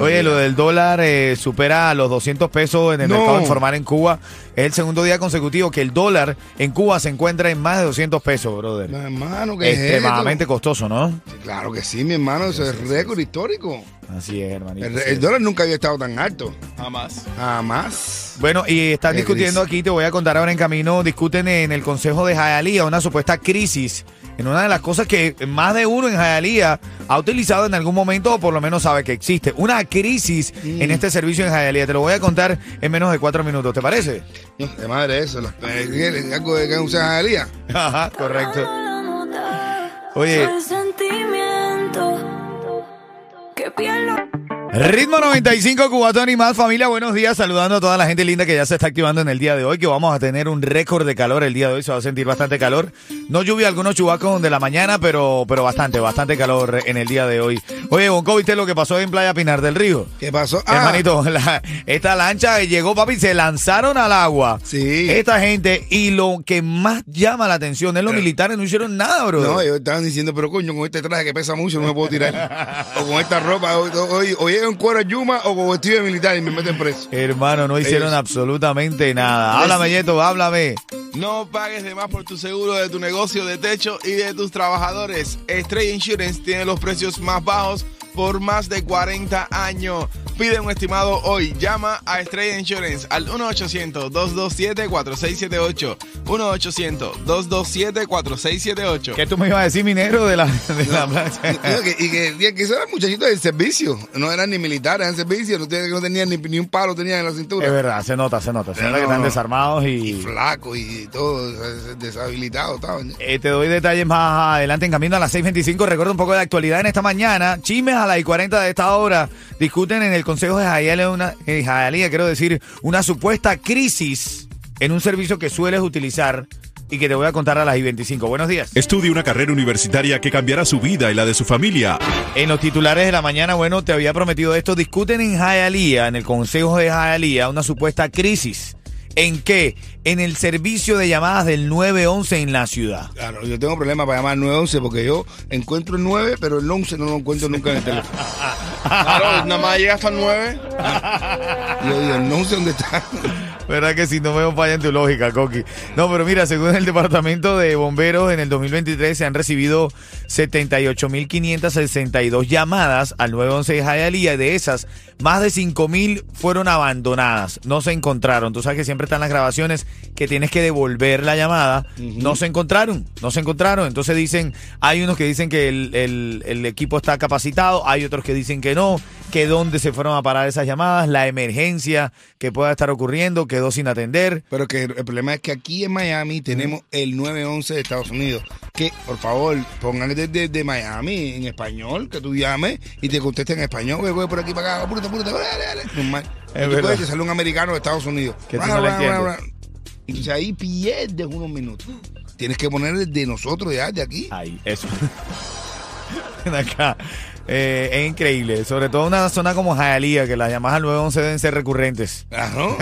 Oye, lo del dólar eh, supera los 200 pesos en el No. mercado informal en Cuba. Es el segundo día consecutivo que el dólar en Cuba se encuentra en más de 200 pesos, brother. Mi hermano, ¿qué es Extremadamente esto? costoso, ¿no? Sí, Claro que sí, mi hermano, eso es récord histórico. Así es, hermanito. El, dólar nunca había estado tan alto. Jamás. Jamás. Bueno, y están Qué discutiendo crisis. aquí, te voy a contar ahora en camino, discuten en el Consejo de Jayalía una supuesta crisis en una de las cosas que más de uno en Jayalía ha utilizado en algún momento o por lo menos sabe que existe. Una crisis Mm. en este servicio en Jayalía. Te lo voy a contar en menos de cuatro minutos, ¿te parece? De madre eso. eh, Algo de que usan Jalía. Ajá, correcto. Oye, Ritmo 95, Cubatón y más familia, buenos días, saludando a toda la gente linda que ya se está activando en el día de hoy, que vamos a tener un récord de calor el día de hoy, se va a sentir bastante calor. No lluvia, algunos chubacos de la mañana, pero, pero bastante, bastante calor en el día de hoy. Oye, Bonco, ¿viste lo que pasó en Playa Pinar del Río? ¿Qué pasó? Ah, Hermanito, la- esta lancha llegó, papi, se lanzaron al agua. Sí. Esta gente, y lo que más llama la atención es los militares no hicieron nada, bro. No, ellos estaban diciendo, pero coño, con este traje que pesa mucho no me puedo tirar. o con esta ropa, o, o- o llego en cuero de yuma o con vestido de militar y me meten preso. Hermano, no hicieron Ellos- absolutamente nada. Háblame, Yeto, háblame. No pagues de más por tu seguro de tu negocio de techo y de tus trabajadores. Estrella Insurance tiene los precios más bajos por más de 40 años. Pide un estimado hoy. Llama a Estrella Insurance al 1-800-227-4678. 1-800-227-4678. ¿Qué tú me ibas a decir, minero, de la, de la plancha? No, que- y que, y que esos eran muchachitos del servicio, no eran ni militares en servicio, no, tenían- no tenían ni, ni un palo tenían en la cintura. Es verdad, se nota, se nota. Se nota que están desarmados Y y... flaco y todo, deshabilitado estaban. Eh, te doy detalles más adelante en camino a las 6.25. Recuerda un poco de actualidad en esta mañana. Chismes a las y 40 de esta hora. Discuten en el Consejo de Jayalía, una, eh, Jayalía, quiero decir, una supuesta crisis en un servicio que sueles utilizar y que te voy a contar a las y 25. Buenos días. Estudie una carrera universitaria que cambiará su vida y la de su familia. En los titulares de la mañana, bueno, te había prometido esto. Discuten en Jayalía, en el Consejo de Jayalía, una supuesta crisis. ¿En qué? En el servicio de llamadas del 911 en la ciudad. Claro, yo tengo problemas para llamar al 911 porque yo encuentro el 9, pero el 11 no lo encuentro nunca en el teléfono. Claro, nada más llega hasta el 9. Y yo digo, el 11 dónde está. ¿Verdad que si no veo falla en tu lógica, Coqui? No, pero mira, según el Departamento de Bomberos, en el 2023 se han recibido 78.562 llamadas al 911 de Hialeah de esas, más de 5.000 fueron abandonadas, no se encontraron. Tú sabes que siempre están las grabaciones que tienes que devolver la llamada, no se encontraron, no se encontraron. Entonces dicen, hay unos que dicen que el, el- el equipo está capacitado, hay otros que dicen que no, que dónde se fueron a parar esas llamadas, la emergencia que pueda estar ocurriendo, quedó sin atender. Pero que el problema es que aquí en Miami tenemos el 911 de Estados Unidos. Que, por favor, pongan desde de Miami en español, que tú llames y te contesten en español. Voy, por aquí para acá, apúrate, apúrate. Normal. Es tú puedes, sale un americano de Estados Unidos. Que tú no. Entonces ahí pierdes unos minutos. Tienes que poner de nosotros ya, de aquí. Ahí, eso. Acá. Eh, es increíble. Sobre todo una zona como Hialeah, que las llamadas al 911 deben ser recurrentes. Claro.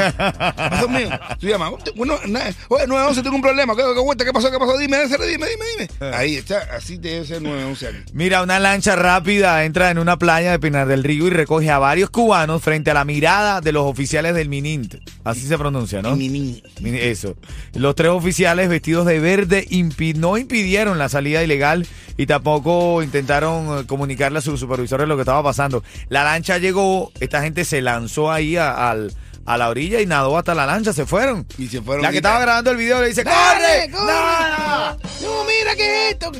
Pasó mío. Tú llamas. Bueno, na- oye, 911, tengo un problema. ¿Qué, qué, vuelta? ¿Qué pasó? ¿Qué pasó? Dime, dime, dime, dime. dime. Ahí está. Así debe ser 911 aquí. Mira, una lancha rápida entra en una playa de Pinar del Río y recoge a varios cubanos frente a la mirada de los oficiales del Minint. Así se pronuncia, ¿no? Mi niño. Mini- Eso. Los tres oficiales vestidos de verde impi- no impidieron la salida ilegal y tampoco intentaron eh, comunicarle a sus supervisores lo que estaba pasando. La lancha llegó, esta gente se lanzó ahí al- a la orilla y nadó hasta la lancha, se fueron. Y se fueron La que y- estaba grabando el video le dice, ¡Dale, ¡corre! corre! ¡Nada! No, mira qué es esto.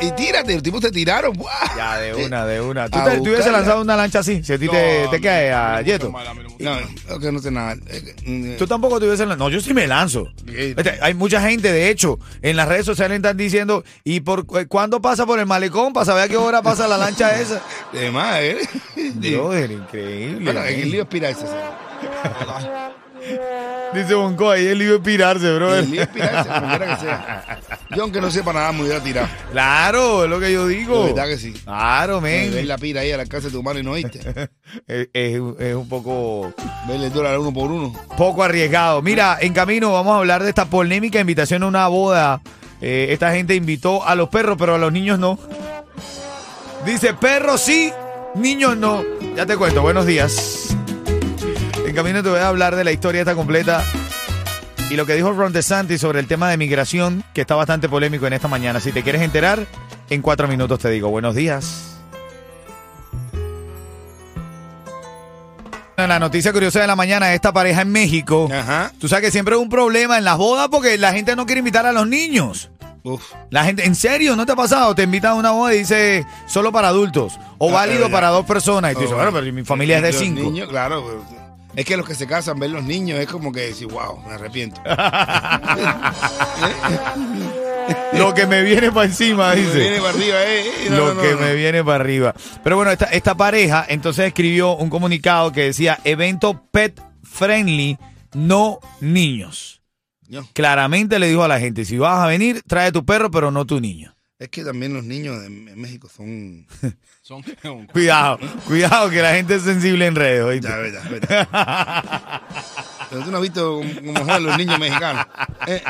Y tírate, los tipos te tiraron. ¡buah! Ya, de una, de una. ¿Tú te, te hubieses lanzado una lancha así? Si a ti te, No, te cae a Yeto. no que no sé nada. Eh, eh, Tú tampoco te hubieses lanzado. No, yo sí me lanzo. Este, hay mucha gente, de hecho, en las redes sociales están diciendo, ¿y por cu- cuándo pasa por el malecón para saber a qué hora pasa la lancha esa? De más, ¿eh? Brother, increíble. Bueno, en el lío es pirarse. Dice Bonco, ahí el lío es pirarse, brother. El lío es pirarse, como quiera que sea. Yo, aunque no sepa nada, me hubiera tirado. Claro, es lo que yo digo. De verdad que sí. Claro, Ver men. la pira ahí al alcance de tu mano y no oíste. Es, es- es un poco, Verle el dólar uno por uno. poco arriesgado. Mira, en camino vamos a hablar de esta polémica invitación a una boda. Eh, esta gente invitó a los perros, pero a los niños no. Dice, perros sí, niños no. Ya te cuento, buenos días. En camino te voy a hablar de la historia esta completa y lo que dijo Ron DeSantis sobre el tema de migración, que está bastante polémico en esta mañana. Si te quieres enterar, en cuatro minutos te digo, buenos días. La noticia curiosa de la mañana, esta pareja en México. Ajá. Tú sabes que siempre es un problema en las bodas porque la gente no quiere invitar a los niños. Uf. La gente, ¿en serio? ¿No te ha pasado? Te invitan a una boda y dice solo para adultos o Ah, válido para dos personas. Y tú dices, Oh, bueno, pero mi familia es de cinco. Niños, claro. Es que los que se casan, ver los niños, es como que decir, wow, me arrepiento. Lo que me viene para encima, Me viene dice. para arriba, eh. eh, no, Lo no, que me viene para arriba. Pero bueno, esta, esta pareja entonces escribió un comunicado que decía evento pet friendly, no niños. Claramente le dijo a la gente, si vas a venir, trae tu perro, pero no tu niño. Es que también los niños de en México son. Son Cuidado, cuidado que la gente es sensible en redes. ¿oíste? Ya, verdad, verdad. Pero tú no has visto cómo juegan los niños mexicanos. Eh,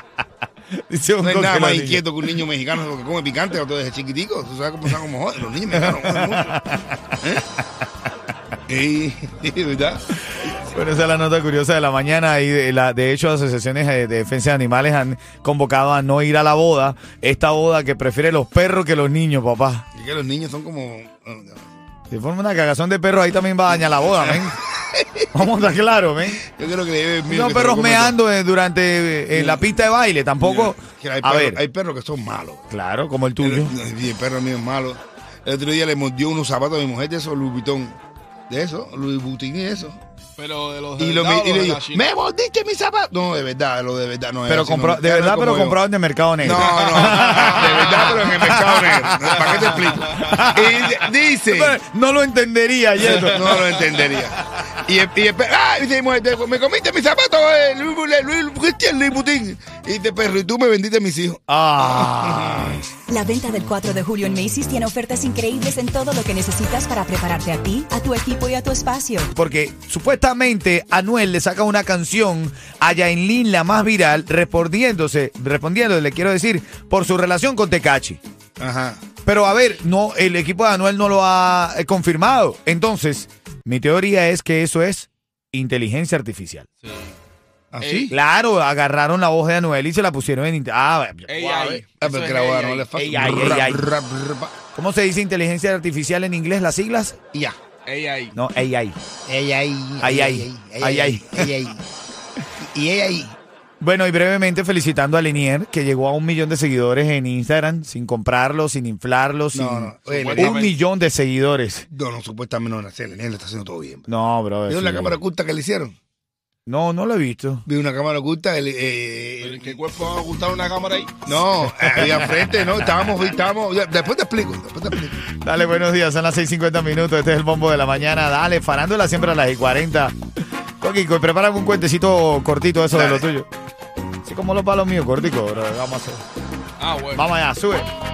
Dice un no hay coque nada más inquieto que un niño mexicano porque come picante desde chiquitico. Tú sabes cómo son como joden. Los niños mexicanos joden mucho. ¿Eh? Y, ¿verdad? Bueno, esa es la nota curiosa de la mañana y de, la, de hecho asociaciones de, de defensa de animales han convocado a no ir a la boda. Esta boda que prefiere los perros que los niños, papá. Y que los niños son como. Si forma una cagazón de perros, ahí también va a dañar la boda, men. Vamos a estar claros, men. Yo creo que le debe No se perros meando eh, durante eh, en la pista de baile, tampoco. hay, A perros, ver, hay perros que son malos. claro, como el tuyo. El, el perro mío es malo. El otro día le mordió unos zapatos a mi mujer de esos Louis Vuitton. De eso, Louis Vuitton y eso. Pero de los de Y, lo, verdad o y le digo, me mordiste mis zapatos. No, de verdad, lo de verdad. No, es Pero así, compró, no, de verdad, pero comprado en el mercado negro. No, no, de verdad, pero en el mercado negro. ¿Para qué te explico? Y dice, No lo entendería, Yeto. no lo entendería. Y y ¡ay! Dice, mi mujer, te- me comiste mis zapatos, eh, Louis, Christian Louis Vuitton. Y dice, perro, y tú me vendiste mis hijos. Ah. La venta del 4 de julio en Macy's tiene ofertas increíbles en todo lo que necesitas para prepararte a ti, a tu equipo y a tu espacio. Porque supuestamente Anuel le saca una canción a Yailin, la más viral, respondiéndose, respondiendo, le quiero decir, por su relación con Tecachi. Ajá. Pero a ver, no, el equipo de Anuel no lo ha eh, confirmado. Entonces, mi teoría es que eso es inteligencia artificial. ¿Así? Claro, agarraron la voz de Anuel y se la pusieron en... Ah. Ah. ¿Cómo se dice inteligencia artificial en inglés, las siglas? Y ya. AI. No, AI. Ey, ay, Ay, ay. Ay, ay. ay, ay. Y ella ahí. Bueno, y brevemente felicitando a Lenier, que llegó a un millón de seguidores en Instagram, sin comprarlo, sin inflarlo, sin... No, no. Oye, Un millón de seguidores. no, no, supuestamente no, Nacel, le está haciendo todo bien. No, bro. ¿Vieron la cámara oculta que le hicieron? No, no lo he visto. Vi una cámara oculta. ¿Pero eh, en qué cuerpo va a ocultar una cámara ahí? no, ahí al frente, no, estábamos, estábamos. Después te explico, después te explico. Dale, buenos días, son las 6.50 minutos, este es el bombo de la mañana, dale, farándula siempre a las 40. Coquico, prepárame un cuentecito cortito eso de lo tuyo. Así como los palos míos, cortico, bro. Vamos a hacer. Ah, bueno. Vamos allá, sube.